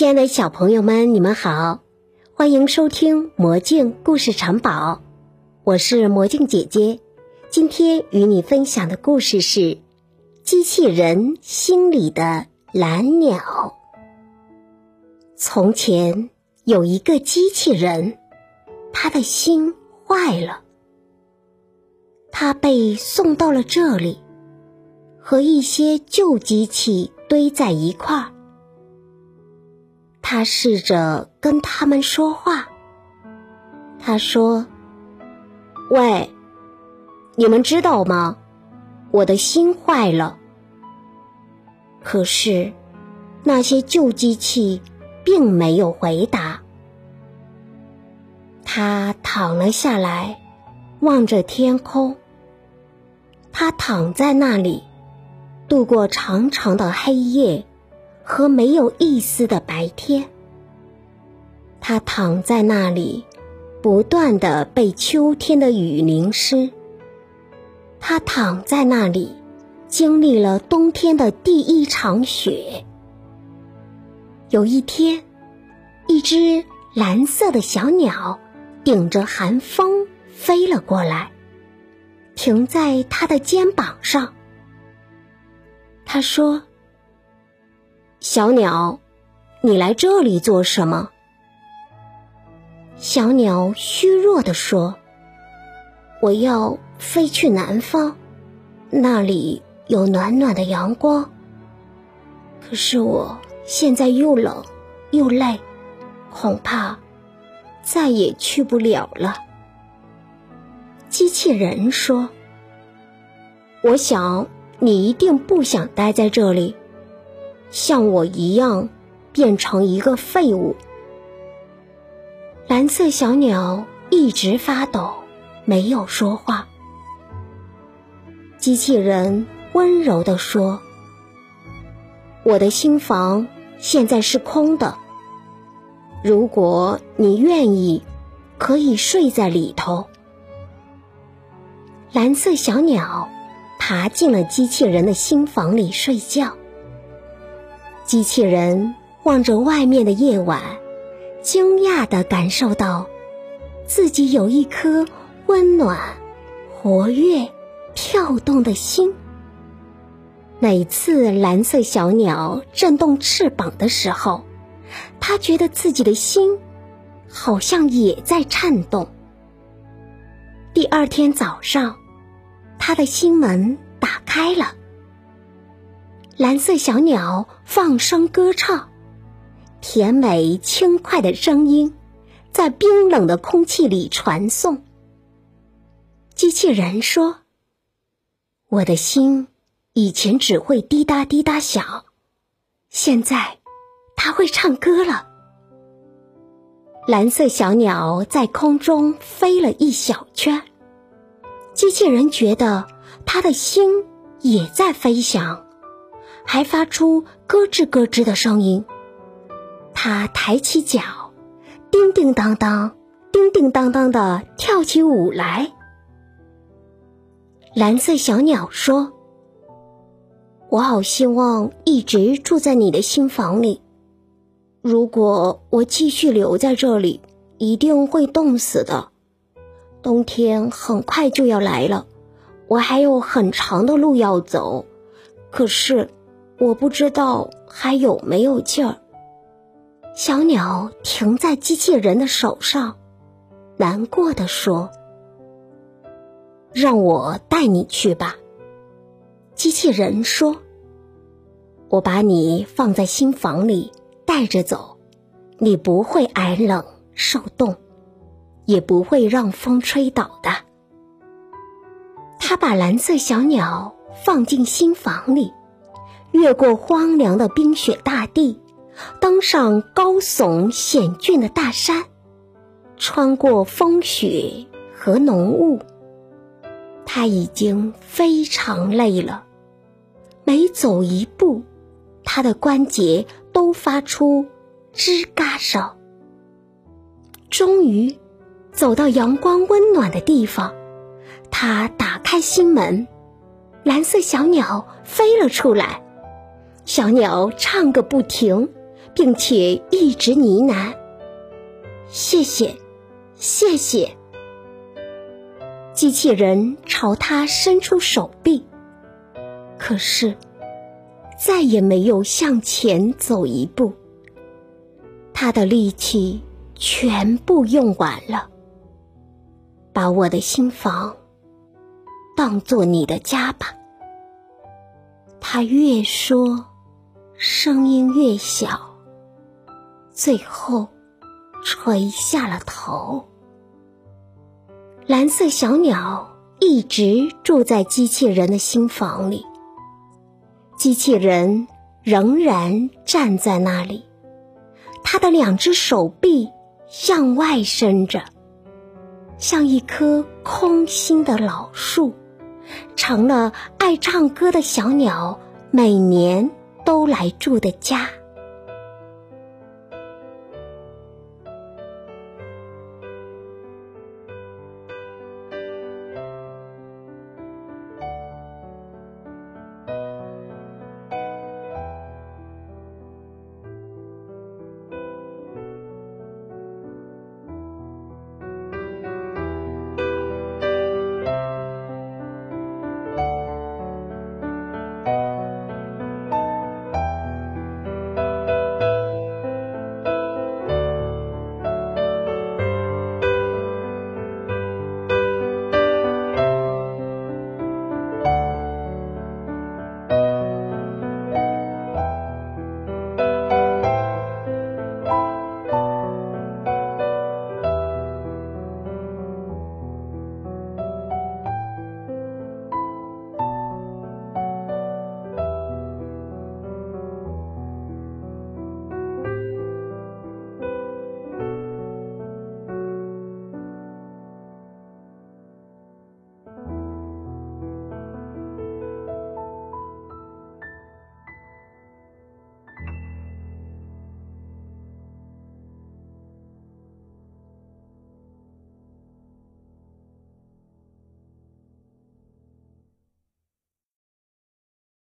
亲爱的小朋友们，你们好，欢迎收听《魔镜故事城堡》，我是魔镜姐姐。今天与你分享的故事是《机器人心里的蓝鸟》。从前有一个机器人，他的心坏了，他被送到了这里，和一些旧机器堆在一块儿。他试着跟他们说话。他说：“喂，你们知道吗？我的心坏了。”可是，那些旧机器并没有回答。他躺了下来，望着天空。他躺在那里，度过长长的黑夜。和没有一丝的白天，他躺在那里，不断的被秋天的雨淋湿。他躺在那里，经历了冬天的第一场雪。有一天，一只蓝色的小鸟顶着寒风飞了过来，停在他的肩膀上。他说。小鸟，你来这里做什么？小鸟虚弱地说：“我要飞去南方，那里有暖暖的阳光。可是我现在又冷又累，恐怕再也去不了了。”机器人说：“我想你一定不想待在这里。”像我一样，变成一个废物。蓝色小鸟一直发抖，没有说话。机器人温柔地说：“我的新房现在是空的，如果你愿意，可以睡在里头。”蓝色小鸟爬进了机器人的新房里睡觉。机器人望着外面的夜晚，惊讶地感受到，自己有一颗温暖、活跃、跳动的心。每次蓝色小鸟振动翅膀的时候，他觉得自己的心好像也在颤动。第二天早上，他的心门打开了。蓝色小鸟放声歌唱，甜美轻快的声音在冰冷的空气里传送。机器人说：“我的心以前只会滴答滴答响，现在它会唱歌了。”蓝色小鸟在空中飞了一小圈，机器人觉得他的心也在飞翔。还发出咯吱咯吱的声音。他抬起脚，叮叮当当，叮叮当当的跳起舞来。蓝色小鸟说：“我好希望一直住在你的新房里。如果我继续留在这里，一定会冻死的。冬天很快就要来了，我还有很长的路要走。可是……”我不知道还有没有劲儿。小鸟停在机器人的手上，难过的说：“让我带你去吧。”机器人说：“我把你放在新房里，带着走，你不会挨冷受冻，也不会让风吹倒的。”他把蓝色小鸟放进新房里。越过荒凉的冰雪大地，登上高耸险峻的大山，穿过风雪和浓雾。他已经非常累了，每走一步，他的关节都发出吱嘎声。终于，走到阳光温暖的地方，他打开心门，蓝色小鸟飞了出来。小鸟唱个不停，并且一直呢喃：“谢谢，谢谢。”机器人朝他伸出手臂，可是再也没有向前走一步。他的力气全部用完了。把我的心房当做你的家吧。他越说，声音越小，最后垂下了头。蓝色小鸟一直住在机器人的心房里。机器人仍然站在那里，他的两只手臂向外伸着。像一棵空心的老树，成了爱唱歌的小鸟每年都来住的家。